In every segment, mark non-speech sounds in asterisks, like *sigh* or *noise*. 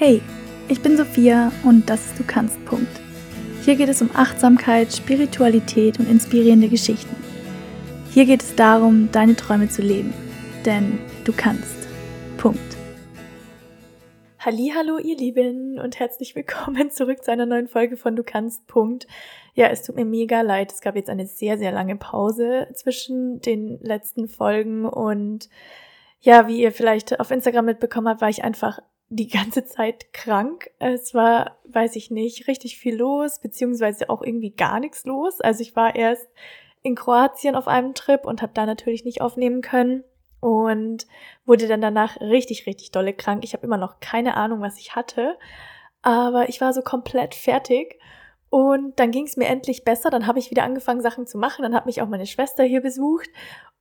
Hey, ich bin Sophia und das ist Du kannst. Punkt. Hier geht es um Achtsamkeit, Spiritualität und inspirierende Geschichten. Hier geht es darum, deine Träume zu leben. Denn du kannst. Punkt. Hallo, ihr Lieben und herzlich willkommen zurück zu einer neuen Folge von Du kannst. Punkt. Ja, es tut mir mega leid. Es gab jetzt eine sehr, sehr lange Pause zwischen den letzten Folgen und ja, wie ihr vielleicht auf Instagram mitbekommen habt, war ich einfach die ganze Zeit krank. Es war, weiß ich nicht, richtig viel los, beziehungsweise auch irgendwie gar nichts los. Also ich war erst in Kroatien auf einem Trip und habe da natürlich nicht aufnehmen können und wurde dann danach richtig, richtig dolle krank. Ich habe immer noch keine Ahnung, was ich hatte, aber ich war so komplett fertig. Und dann ging es mir endlich besser. Dann habe ich wieder angefangen, Sachen zu machen. Dann hat mich auch meine Schwester hier besucht.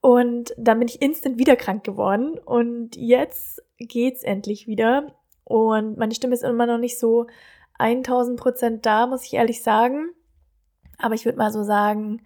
Und dann bin ich instant wieder krank geworden. Und jetzt geht's endlich wieder. Und meine Stimme ist immer noch nicht so 1000 Prozent da, muss ich ehrlich sagen. Aber ich würde mal so sagen,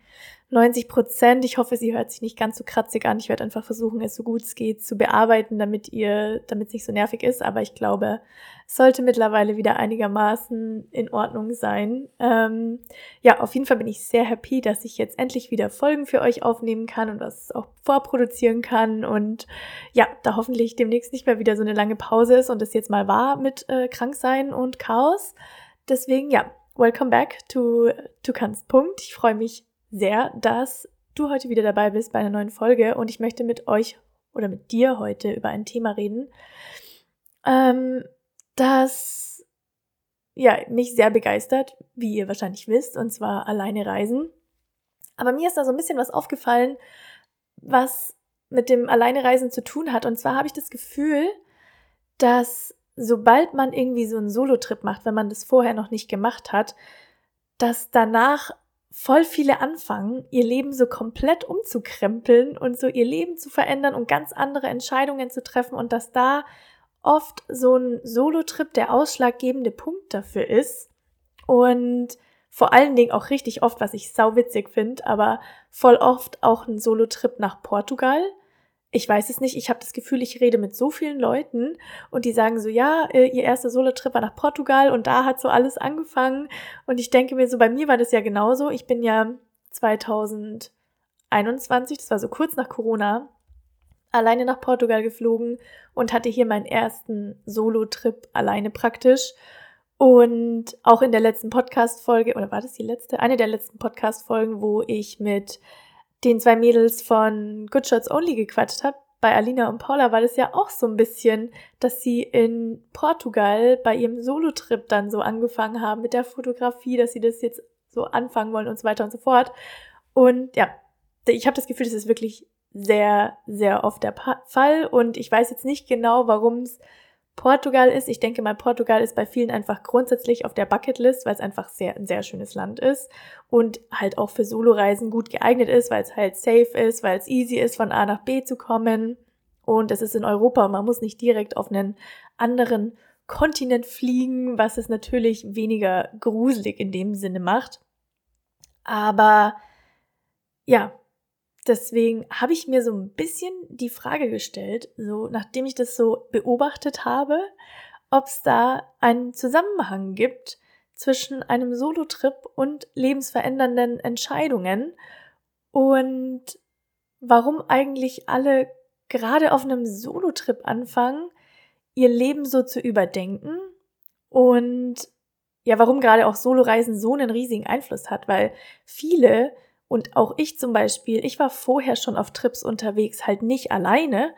90 Prozent. Ich hoffe, sie hört sich nicht ganz so kratzig an. Ich werde einfach versuchen, es so gut es geht zu bearbeiten, damit ihr, damit es nicht so nervig ist. Aber ich glaube, es sollte mittlerweile wieder einigermaßen in Ordnung sein. Ähm, ja, auf jeden Fall bin ich sehr happy, dass ich jetzt endlich wieder Folgen für euch aufnehmen kann und das auch vorproduzieren kann. Und ja, da hoffentlich demnächst nicht mehr wieder so eine lange Pause ist und es jetzt mal war mit äh, Kranksein und Chaos. Deswegen, ja, welcome back to, to Kanz Punkt. Ich freue mich sehr, dass du heute wieder dabei bist bei einer neuen Folge und ich möchte mit euch oder mit dir heute über ein Thema reden, ähm, das ja mich sehr begeistert, wie ihr wahrscheinlich wisst, und zwar alleine reisen. Aber mir ist da so ein bisschen was aufgefallen, was mit dem Alleinereisen zu tun hat. Und zwar habe ich das Gefühl, dass sobald man irgendwie so einen Solo-Trip macht, wenn man das vorher noch nicht gemacht hat, dass danach voll viele anfangen, ihr Leben so komplett umzukrempeln und so ihr Leben zu verändern und ganz andere Entscheidungen zu treffen und dass da oft so ein Solo-Trip der ausschlaggebende Punkt dafür ist. Und vor allen Dingen auch richtig oft, was ich sauwitzig finde, aber voll oft auch ein Solo-Trip nach Portugal ich weiß es nicht, ich habe das Gefühl, ich rede mit so vielen Leuten und die sagen so, ja, äh, ihr erster Solo-Trip war nach Portugal und da hat so alles angefangen. Und ich denke mir so, bei mir war das ja genauso. Ich bin ja 2021, das war so kurz nach Corona, alleine nach Portugal geflogen und hatte hier meinen ersten Solo-Trip alleine praktisch. Und auch in der letzten Podcast-Folge, oder war das die letzte? Eine der letzten Podcast-Folgen, wo ich mit den zwei Mädels von Good Shots Only gequatscht habe, bei Alina und Paula war das ja auch so ein bisschen, dass sie in Portugal bei ihrem Solo-Trip dann so angefangen haben mit der Fotografie, dass sie das jetzt so anfangen wollen und so weiter und so fort. Und ja, ich habe das Gefühl, das ist wirklich sehr, sehr oft der Fall. Und ich weiß jetzt nicht genau, warum es Portugal ist. Ich denke mal, Portugal ist bei vielen einfach grundsätzlich auf der Bucketlist, weil es einfach sehr, ein sehr schönes Land ist und halt auch für Soloreisen gut geeignet ist, weil es halt safe ist, weil es easy ist, von A nach B zu kommen. Und es ist in Europa und man muss nicht direkt auf einen anderen Kontinent fliegen, was es natürlich weniger gruselig in dem Sinne macht. Aber ja, deswegen habe ich mir so ein bisschen die Frage gestellt, so nachdem ich das so beobachtet habe, ob es da einen Zusammenhang gibt zwischen einem Solo-Trip und lebensverändernden Entscheidungen und warum eigentlich alle gerade auf einem Solo-Trip anfangen, ihr Leben so zu überdenken und ja, warum gerade auch Solo-Reisen so einen riesigen Einfluss hat, weil viele und auch ich zum Beispiel, ich war vorher schon auf Trips unterwegs, halt nicht alleine,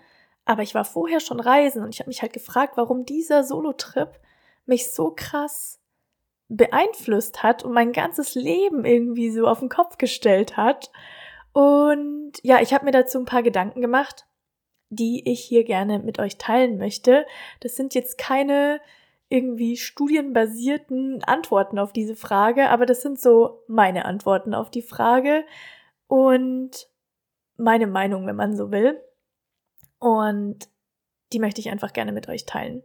aber ich war vorher schon reisen und ich habe mich halt gefragt, warum dieser Solo-Trip mich so krass beeinflusst hat und mein ganzes Leben irgendwie so auf den Kopf gestellt hat. Und ja, ich habe mir dazu ein paar Gedanken gemacht, die ich hier gerne mit euch teilen möchte. Das sind jetzt keine irgendwie studienbasierten Antworten auf diese Frage, aber das sind so meine Antworten auf die Frage und meine Meinung, wenn man so will. Und die möchte ich einfach gerne mit euch teilen.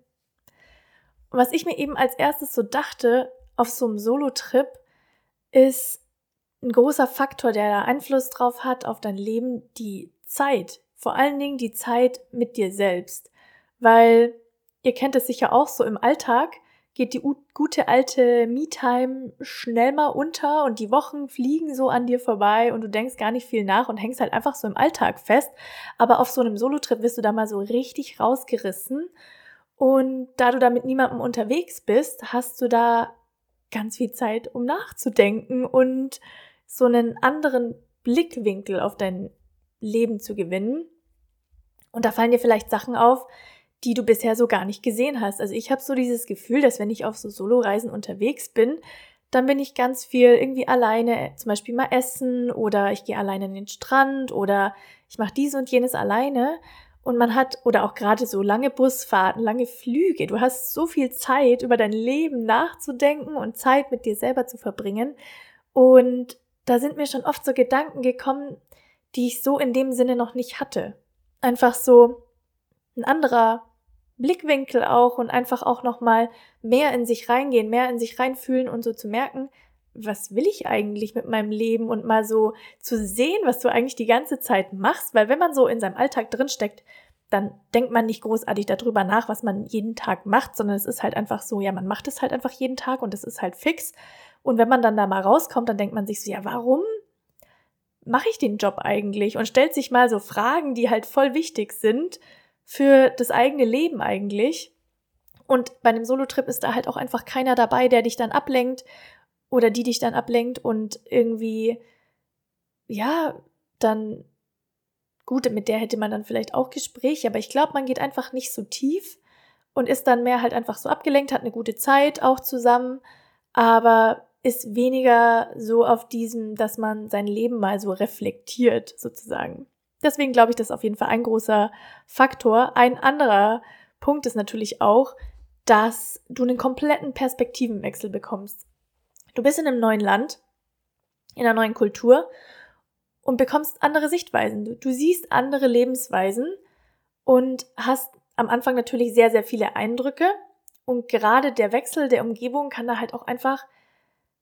was ich mir eben als erstes so dachte auf so einem Solo-Trip, ist ein großer Faktor, der da Einfluss drauf hat auf dein Leben, die Zeit. Vor allen Dingen die Zeit mit dir selbst. Weil ihr kennt es sicher auch so im Alltag, geht die gute alte Me-Time schnell mal unter und die Wochen fliegen so an dir vorbei und du denkst gar nicht viel nach und hängst halt einfach so im Alltag fest. Aber auf so einem Solo-Trip wirst du da mal so richtig rausgerissen. Und da du da mit niemandem unterwegs bist, hast du da ganz viel Zeit, um nachzudenken und so einen anderen Blickwinkel auf dein Leben zu gewinnen. Und da fallen dir vielleicht Sachen auf, die du bisher so gar nicht gesehen hast. Also ich habe so dieses Gefühl, dass wenn ich auf so Soloreisen unterwegs bin, dann bin ich ganz viel irgendwie alleine, zum Beispiel mal essen oder ich gehe alleine in den Strand oder ich mache dies und jenes alleine. Und man hat, oder auch gerade so lange Busfahrten, lange Flüge, du hast so viel Zeit, über dein Leben nachzudenken und Zeit mit dir selber zu verbringen. Und da sind mir schon oft so Gedanken gekommen, die ich so in dem Sinne noch nicht hatte. Einfach so ein anderer Blickwinkel auch und einfach auch noch mal mehr in sich reingehen, mehr in sich reinfühlen und so zu merken, was will ich eigentlich mit meinem Leben und mal so zu sehen, was du eigentlich die ganze Zeit machst, weil wenn man so in seinem Alltag drinsteckt, dann denkt man nicht großartig darüber nach, was man jeden Tag macht, sondern es ist halt einfach so, ja, man macht es halt einfach jeden Tag und es ist halt fix. Und wenn man dann da mal rauskommt, dann denkt man sich so, ja, warum mache ich den Job eigentlich? Und stellt sich mal so Fragen, die halt voll wichtig sind für das eigene Leben eigentlich. Und bei einem Solo-Trip ist da halt auch einfach keiner dabei, der dich dann ablenkt oder die dich dann ablenkt und irgendwie, ja, dann, gut, mit der hätte man dann vielleicht auch Gespräche, aber ich glaube, man geht einfach nicht so tief und ist dann mehr halt einfach so abgelenkt, hat eine gute Zeit auch zusammen, aber ist weniger so auf diesem, dass man sein Leben mal so reflektiert, sozusagen. Deswegen glaube ich, das ist auf jeden Fall ein großer Faktor. Ein anderer Punkt ist natürlich auch, dass du einen kompletten Perspektivenwechsel bekommst. Du bist in einem neuen Land, in einer neuen Kultur und bekommst andere Sichtweisen. Du, du siehst andere Lebensweisen und hast am Anfang natürlich sehr, sehr viele Eindrücke. Und gerade der Wechsel der Umgebung kann da halt auch einfach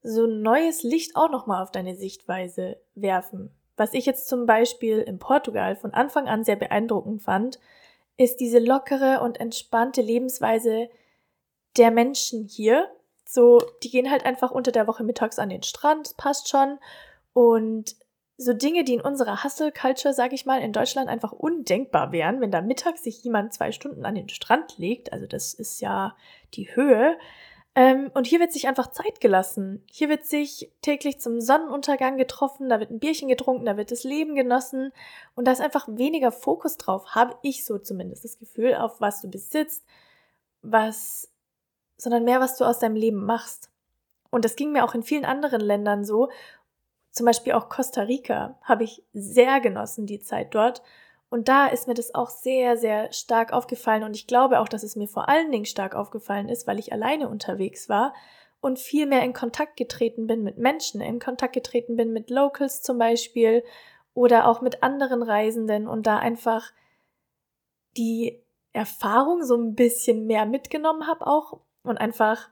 so ein neues Licht auch nochmal auf deine Sichtweise werfen. Was ich jetzt zum Beispiel in Portugal von Anfang an sehr beeindruckend fand, ist diese lockere und entspannte Lebensweise der Menschen hier. So, die gehen halt einfach unter der Woche mittags an den Strand, passt schon. Und so Dinge, die in unserer Hustle-Culture, sag ich mal, in Deutschland einfach undenkbar wären, wenn da mittags sich jemand zwei Stunden an den Strand legt, also das ist ja die Höhe, ähm, und hier wird sich einfach Zeit gelassen. Hier wird sich täglich zum Sonnenuntergang getroffen, da wird ein Bierchen getrunken, da wird das Leben genossen und da ist einfach weniger Fokus drauf, habe ich so zumindest das Gefühl, auf was du besitzt, was, sondern mehr, was du aus deinem Leben machst. Und das ging mir auch in vielen anderen Ländern so. Zum Beispiel auch Costa Rica habe ich sehr genossen, die Zeit dort. Und da ist mir das auch sehr, sehr stark aufgefallen. Und ich glaube auch, dass es mir vor allen Dingen stark aufgefallen ist, weil ich alleine unterwegs war und viel mehr in Kontakt getreten bin mit Menschen, in Kontakt getreten bin mit Locals zum Beispiel oder auch mit anderen Reisenden und da einfach die Erfahrung so ein bisschen mehr mitgenommen habe auch und einfach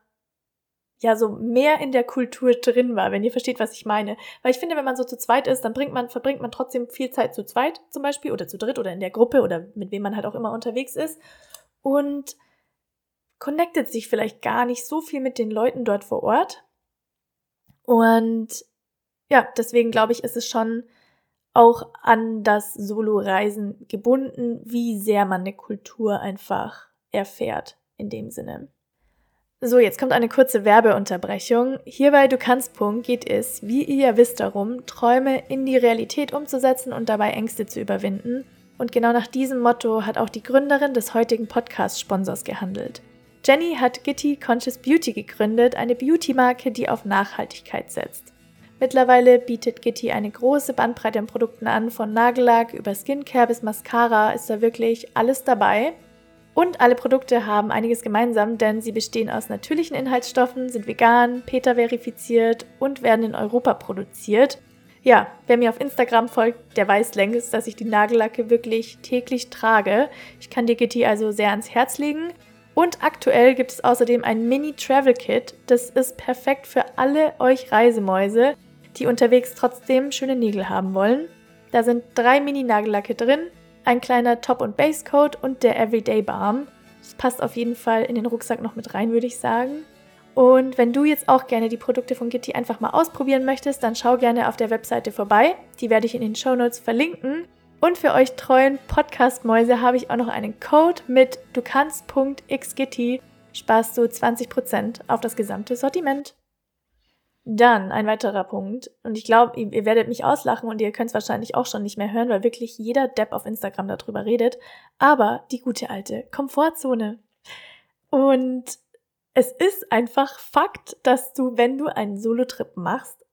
ja so mehr in der Kultur drin war, wenn ihr versteht, was ich meine. Weil ich finde, wenn man so zu zweit ist, dann bringt man, verbringt man trotzdem viel Zeit zu zweit zum Beispiel oder zu dritt oder in der Gruppe oder mit wem man halt auch immer unterwegs ist und connectet sich vielleicht gar nicht so viel mit den Leuten dort vor Ort. Und ja, deswegen glaube ich, ist es schon auch an das Solo-Reisen gebunden, wie sehr man eine Kultur einfach erfährt in dem Sinne. So, jetzt kommt eine kurze Werbeunterbrechung. Hier bei Du kannst Punkt geht es, wie ihr ja wisst, darum, Träume in die Realität umzusetzen und dabei Ängste zu überwinden. Und genau nach diesem Motto hat auch die Gründerin des heutigen Podcast-Sponsors gehandelt. Jenny hat Gitty Conscious Beauty gegründet, eine Beauty-Marke, die auf Nachhaltigkeit setzt. Mittlerweile bietet Gitty eine große Bandbreite an Produkten an, von Nagellack über Skincare bis Mascara ist da wirklich alles dabei. Und alle Produkte haben einiges gemeinsam, denn sie bestehen aus natürlichen Inhaltsstoffen, sind vegan, PETA verifiziert und werden in Europa produziert. Ja, wer mir auf Instagram folgt, der weiß längst, dass ich die Nagellacke wirklich täglich trage. Ich kann dir Gitti also sehr ans Herz legen. Und aktuell gibt es außerdem ein Mini-Travel-Kit. Das ist perfekt für alle euch Reisemäuse, die unterwegs trotzdem schöne Nägel haben wollen. Da sind drei Mini-Nagellacke drin, ein kleiner Top- und Basecoat und der Everyday Balm. Das passt auf jeden Fall in den Rucksack noch mit rein, würde ich sagen. Und wenn du jetzt auch gerne die Produkte von Gitti einfach mal ausprobieren möchtest, dann schau gerne auf der Webseite vorbei. Die werde ich in den Show Notes verlinken. Und für euch treuen Podcast-Mäuse habe ich auch noch einen Code mit du kannst.xgitti sparst du 20% auf das gesamte Sortiment. Dann ein weiterer Punkt. Und ich glaube, ihr werdet mich auslachen und ihr könnt es wahrscheinlich auch schon nicht mehr hören, weil wirklich jeder Depp auf Instagram darüber redet. Aber die gute alte Komfortzone. Und es ist einfach Fakt, dass du, wenn du einen Solo-Trip machst,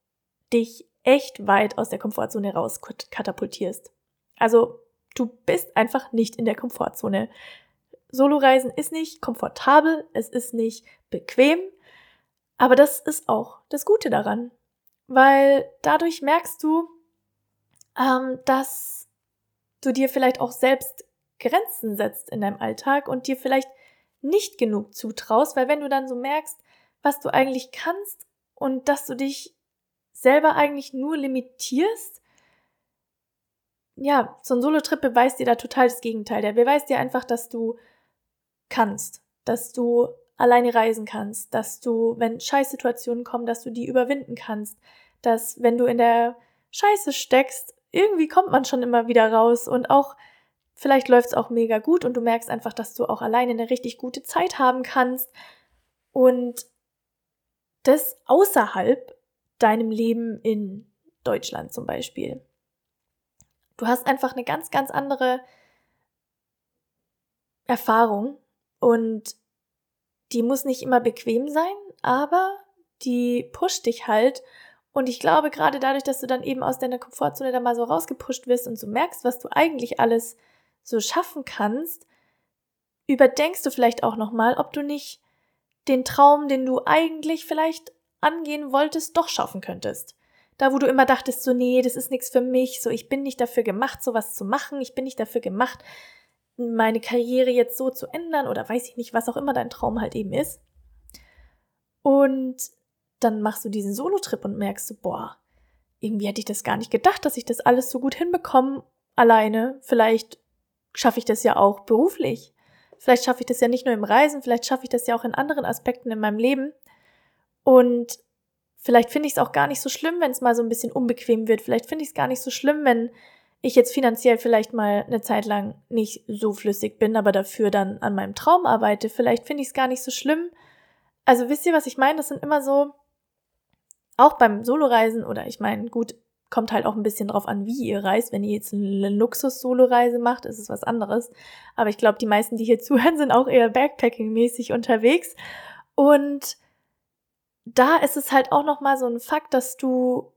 dich echt weit aus der Komfortzone raus katapultierst. Also du bist einfach nicht in der Komfortzone. Soloreisen ist nicht komfortabel, es ist nicht bequem, aber das ist auch das Gute daran, weil dadurch merkst du, ähm, dass du dir vielleicht auch selbst Grenzen setzt in deinem Alltag und dir vielleicht nicht genug zutraust, weil wenn du dann so merkst, was du eigentlich kannst und dass du dich selber eigentlich nur limitierst, ja, so ein Solo-Trip beweist dir da total das Gegenteil. Der beweist dir einfach, dass du kannst, dass du alleine reisen kannst, dass du, wenn Scheißsituationen kommen, dass du die überwinden kannst, dass wenn du in der Scheiße steckst, irgendwie kommt man schon immer wieder raus und auch Vielleicht läuft es auch mega gut und du merkst einfach, dass du auch alleine eine richtig gute Zeit haben kannst. Und das außerhalb deinem Leben in Deutschland zum Beispiel. Du hast einfach eine ganz, ganz andere Erfahrung und die muss nicht immer bequem sein, aber die pusht dich halt. Und ich glaube, gerade dadurch, dass du dann eben aus deiner Komfortzone da mal so rausgepusht wirst und so merkst, was du eigentlich alles so schaffen kannst, überdenkst du vielleicht auch nochmal, ob du nicht den Traum, den du eigentlich vielleicht angehen wolltest, doch schaffen könntest. Da, wo du immer dachtest, so, nee, das ist nichts für mich, so, ich bin nicht dafür gemacht, sowas zu machen, ich bin nicht dafür gemacht, meine Karriere jetzt so zu ändern oder weiß ich nicht, was auch immer dein Traum halt eben ist. Und dann machst du diesen Solo-Trip und merkst du, boah, irgendwie hätte ich das gar nicht gedacht, dass ich das alles so gut hinbekomme, alleine. Vielleicht schaffe ich das ja auch beruflich. Vielleicht schaffe ich das ja nicht nur im Reisen, vielleicht schaffe ich das ja auch in anderen Aspekten in meinem Leben. Und vielleicht finde ich es auch gar nicht so schlimm, wenn es mal so ein bisschen unbequem wird. Vielleicht finde ich es gar nicht so schlimm, wenn ich jetzt finanziell vielleicht mal eine Zeit lang nicht so flüssig bin, aber dafür dann an meinem Traum arbeite. Vielleicht finde ich es gar nicht so schlimm. Also wisst ihr, was ich meine? Das sind immer so, auch beim Soloreisen oder ich meine, gut, Kommt halt auch ein bisschen drauf an, wie ihr reist. Wenn ihr jetzt eine Luxus-Solo-Reise macht, ist es was anderes. Aber ich glaube, die meisten, die hier *laughs* zuhören, sind auch eher Backpacking-mäßig unterwegs. Und da ist es halt auch nochmal so ein Fakt, dass du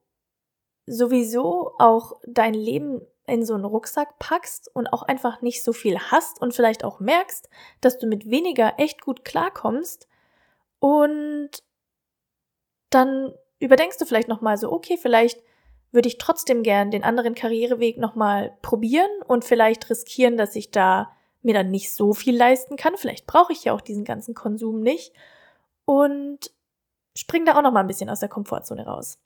sowieso auch dein Leben in so einen Rucksack packst und auch einfach nicht so viel hast und vielleicht auch merkst, dass du mit weniger echt gut klarkommst und dann überdenkst du vielleicht nochmal so, okay, vielleicht würde ich trotzdem gern den anderen Karriereweg nochmal probieren und vielleicht riskieren, dass ich da mir dann nicht so viel leisten kann. Vielleicht brauche ich ja auch diesen ganzen Konsum nicht. Und spring da auch nochmal ein bisschen aus der Komfortzone raus.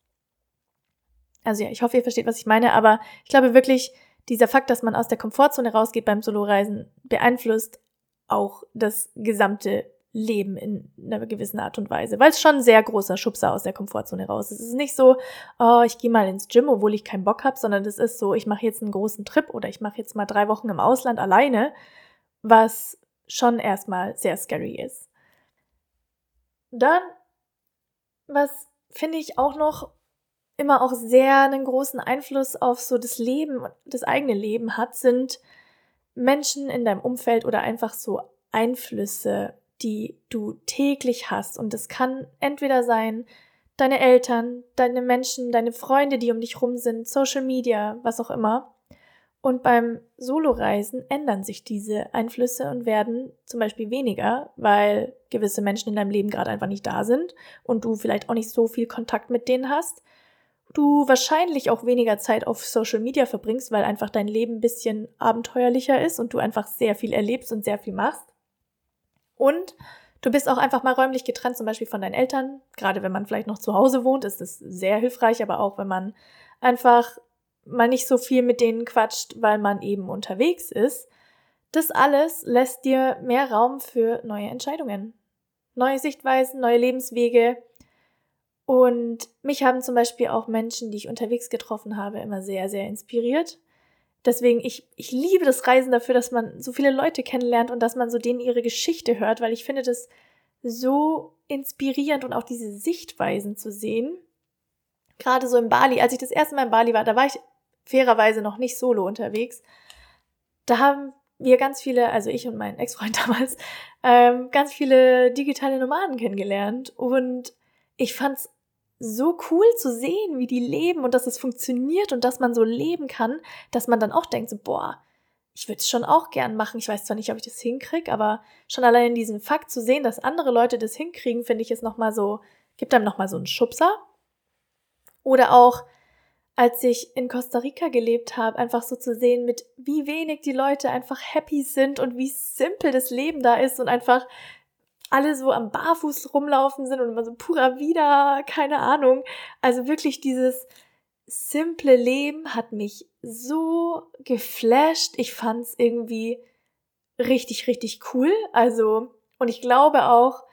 Also ja, ich hoffe, ihr versteht, was ich meine, aber ich glaube wirklich, dieser Fakt, dass man aus der Komfortzone rausgeht beim Soloreisen, beeinflusst auch das gesamte leben in einer gewissen Art und Weise, weil es schon ein sehr großer Schubser aus der Komfortzone raus ist. Es ist nicht so, oh, ich gehe mal ins Gym, obwohl ich keinen Bock habe, sondern es ist so, ich mache jetzt einen großen Trip oder ich mache jetzt mal drei Wochen im Ausland alleine, was schon erstmal sehr scary ist. Dann, was finde ich auch noch immer auch sehr einen großen Einfluss auf so das Leben, das eigene Leben hat, sind Menschen in deinem Umfeld oder einfach so Einflüsse, die du täglich hast. Und es kann entweder sein, deine Eltern, deine Menschen, deine Freunde, die um dich rum sind, Social Media, was auch immer. Und beim Soloreisen ändern sich diese Einflüsse und werden zum Beispiel weniger, weil gewisse Menschen in deinem Leben gerade einfach nicht da sind und du vielleicht auch nicht so viel Kontakt mit denen hast. Du wahrscheinlich auch weniger Zeit auf Social Media verbringst, weil einfach dein Leben ein bisschen abenteuerlicher ist und du einfach sehr viel erlebst und sehr viel machst. Und du bist auch einfach mal räumlich getrennt, zum Beispiel von deinen Eltern. Gerade wenn man vielleicht noch zu Hause wohnt, ist das sehr hilfreich, aber auch wenn man einfach mal nicht so viel mit denen quatscht, weil man eben unterwegs ist, das alles lässt dir mehr Raum für neue Entscheidungen, neue Sichtweisen, neue Lebenswege. Und mich haben zum Beispiel auch Menschen, die ich unterwegs getroffen habe, immer sehr, sehr inspiriert. Deswegen, ich, ich liebe das Reisen dafür, dass man so viele Leute kennenlernt und dass man so denen ihre Geschichte hört, weil ich finde das so inspirierend und auch diese Sichtweisen zu sehen. Gerade so in Bali, als ich das erste Mal in Bali war, da war ich fairerweise noch nicht solo unterwegs. Da haben wir ganz viele, also ich und mein Ex-Freund *laughs* damals, ähm, ganz viele digitale Nomaden kennengelernt. Und ich fand's so cool zu sehen, wie die leben und dass es funktioniert und dass man so leben kann, dass man dann auch denkt, so, boah, ich würde es schon auch gern machen. Ich weiß zwar nicht, ob ich das hinkriege, aber schon allein in diesem Fakt zu sehen, dass andere Leute das hinkriegen, finde ich es nochmal so, gibt einem nochmal so einen Schubser. Oder auch, als ich in Costa Rica gelebt habe, einfach so zu sehen, mit wie wenig die Leute einfach happy sind und wie simpel das Leben da ist und einfach alle so am Barfuß rumlaufen sind und immer so purer wieder, keine Ahnung. Also wirklich dieses simple Leben hat mich so geflasht. Ich fand es irgendwie richtig, richtig cool. Also, und ich glaube auch,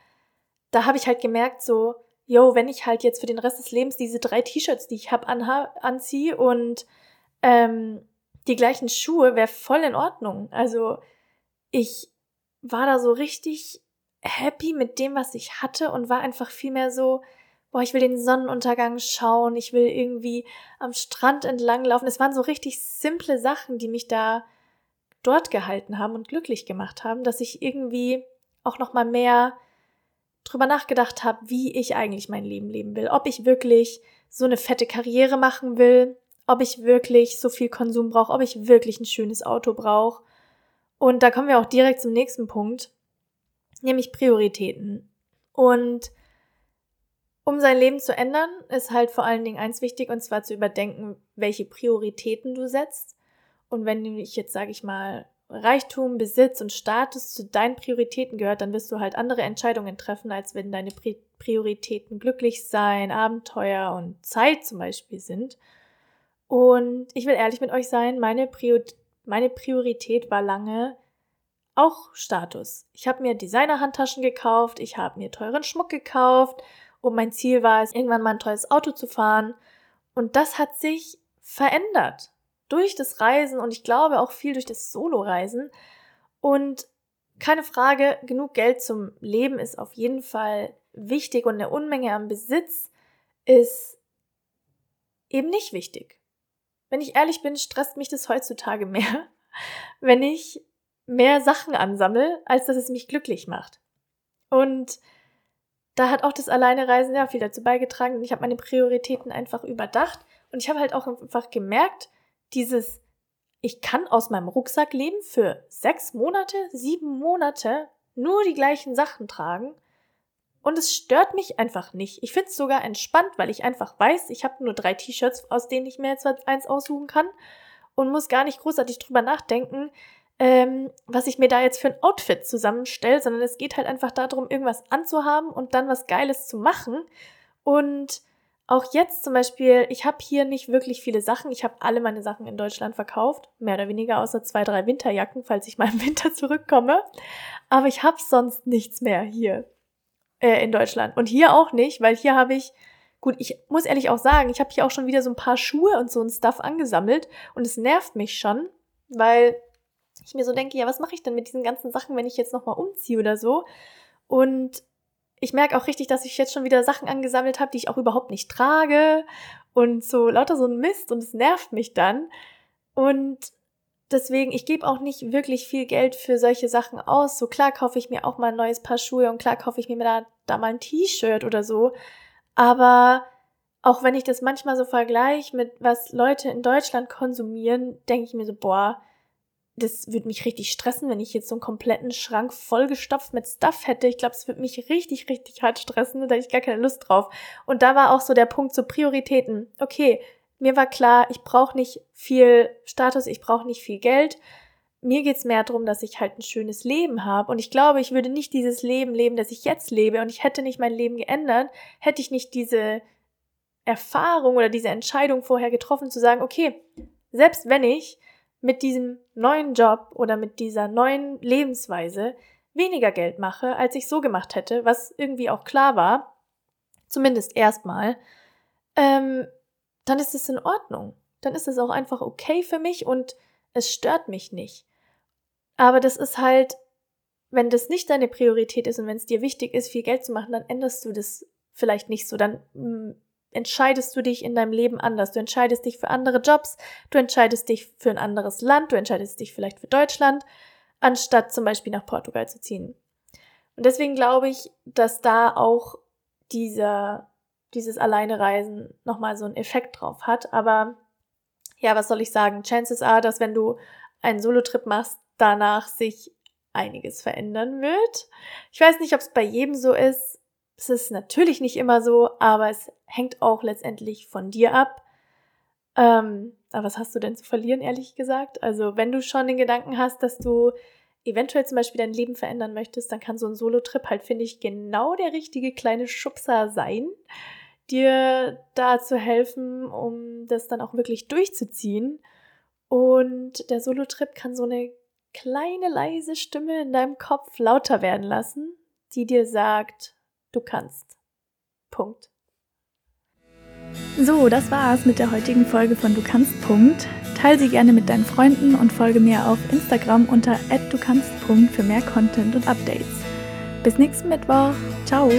da habe ich halt gemerkt, so, yo, wenn ich halt jetzt für den Rest des Lebens diese drei T-Shirts, die ich habe, anziehe und ähm, die gleichen Schuhe, wäre voll in Ordnung. Also, ich war da so richtig happy mit dem, was ich hatte und war einfach viel mehr so, boah, ich will den Sonnenuntergang schauen, ich will irgendwie am Strand entlang laufen. Es waren so richtig simple Sachen, die mich da dort gehalten haben und glücklich gemacht haben, dass ich irgendwie auch noch mal mehr drüber nachgedacht habe, wie ich eigentlich mein Leben leben will, ob ich wirklich so eine fette Karriere machen will, ob ich wirklich so viel Konsum brauche, ob ich wirklich ein schönes Auto brauche. Und da kommen wir auch direkt zum nächsten Punkt nämlich Prioritäten. Und um sein Leben zu ändern, ist halt vor allen Dingen eins wichtig, und zwar zu überdenken, welche Prioritäten du setzt. Und wenn ich jetzt, sage ich mal, Reichtum, Besitz und Status zu deinen Prioritäten gehört, dann wirst du halt andere Entscheidungen treffen, als wenn deine Pri Prioritäten glücklich sein, Abenteuer und Zeit zum Beispiel sind. Und ich will ehrlich mit euch sein, meine, Prior meine Priorität war lange auch Status. Ich habe mir Designer-Handtaschen gekauft, ich habe mir teuren Schmuck gekauft und mein Ziel war es, irgendwann mal ein teures Auto zu fahren. Und das hat sich verändert durch das Reisen und ich glaube auch viel durch das Solo-Reisen. Und keine Frage, genug Geld zum Leben ist auf jeden Fall wichtig und eine Unmenge am Besitz ist eben nicht wichtig. Wenn ich ehrlich bin, stresst mich das heutzutage *laughs* mehr, wenn ich mehr Sachen ansammle, als dass es mich glücklich macht. Und da hat auch das Alleinereisen ja viel dazu beigetragen. Ich habe meine Prioritäten einfach überdacht und ich habe halt auch einfach gemerkt, dieses, ich kann aus meinem Rucksack leben für sechs Monate, sieben Monate, nur die gleichen Sachen tragen. Und es stört mich einfach nicht. Ich finde es sogar entspannt, weil ich einfach weiß, ich habe nur drei T-Shirts, aus denen ich mir jetzt eins aussuchen kann und muss gar nicht großartig drüber nachdenken, ähm, was ich mir da jetzt für ein Outfit zusammenstelle, sondern es geht halt einfach darum, irgendwas anzuhaben und dann was Geiles zu machen. Und auch jetzt zum Beispiel, ich habe hier nicht wirklich viele Sachen. Ich habe alle meine Sachen in Deutschland verkauft, mehr oder weniger, außer zwei, drei Winterjacken, falls ich mal im *laughs* Winter zurückkomme. Aber ich habe sonst nichts mehr hier äh, in Deutschland. Und hier auch nicht, weil hier habe ich, gut, ich muss ehrlich auch sagen, ich habe hier auch schon wieder so ein paar Schuhe und so ein Stuff angesammelt und es nervt mich schon, weil ich mir so denke, ja, was mache ich denn mit diesen ganzen Sachen, wenn ich jetzt nochmal umziehe oder so? Und ich merke auch richtig, dass ich jetzt schon wieder Sachen angesammelt habe, die ich auch überhaupt nicht trage und so lauter so ein Mist und es nervt mich dann. Und deswegen, ich gebe auch nicht wirklich viel Geld für solche Sachen aus. So klar kaufe ich mir auch mal ein neues Paar Schuhe und klar kaufe ich mir da, da mal ein T-Shirt oder so. Aber auch wenn ich das manchmal so vergleiche mit was Leute in Deutschland konsumieren, denke ich mir so, boah, das würde mich richtig stressen, wenn ich jetzt so einen kompletten Schrank vollgestopft mit Stuff hätte. Ich glaube, es würde mich richtig, richtig hart stressen. Da hätte ich gar keine Lust drauf. Und da war auch so der Punkt zu so Prioritäten. Okay, mir war klar, ich brauche nicht viel Status, ich brauche nicht viel Geld. Mir geht's mehr darum, dass ich halt ein schönes Leben habe. Und ich glaube, ich würde nicht dieses Leben leben, das ich jetzt lebe. Und ich hätte nicht mein Leben geändert, hätte ich nicht diese Erfahrung oder diese Entscheidung vorher getroffen, zu sagen, okay, selbst wenn ich mit diesem neuen Job oder mit dieser neuen Lebensweise weniger Geld mache, als ich so gemacht hätte, was irgendwie auch klar war, zumindest erstmal, ähm, dann ist es in Ordnung. Dann ist es auch einfach okay für mich und es stört mich nicht. Aber das ist halt, wenn das nicht deine Priorität ist und wenn es dir wichtig ist, viel Geld zu machen, dann änderst du das vielleicht nicht so. Dann mm, entscheidest du dich in deinem Leben anders. Du entscheidest dich für andere Jobs, du entscheidest dich für ein anderes Land, du entscheidest dich vielleicht für Deutschland, anstatt zum Beispiel nach Portugal zu ziehen. Und deswegen glaube ich, dass da auch dieser, dieses Alleinereisen nochmal so einen Effekt drauf hat. Aber ja, was soll ich sagen? Chances are, dass wenn du einen Solo-Trip machst, danach sich einiges verändern wird. Ich weiß nicht, ob es bei jedem so ist. Es ist natürlich nicht immer so, aber es hängt auch letztendlich von dir ab. Ähm, aber was hast du denn zu verlieren, ehrlich gesagt? Also, wenn du schon den Gedanken hast, dass du eventuell zum Beispiel dein Leben verändern möchtest, dann kann so ein Solo-Trip halt, finde ich, genau der richtige kleine Schubser sein, dir da zu helfen, um das dann auch wirklich durchzuziehen. Und der Solo-Trip kann so eine kleine leise Stimme in deinem Kopf lauter werden lassen, die dir sagt, du kannst. Punkt. So, das war's mit der heutigen Folge von Du kannst. Punkt. Teil sie gerne mit deinen Freunden und folge mir auf Instagram unter @dukannst. für mehr Content und Updates. Bis nächsten Mittwoch. Ciao.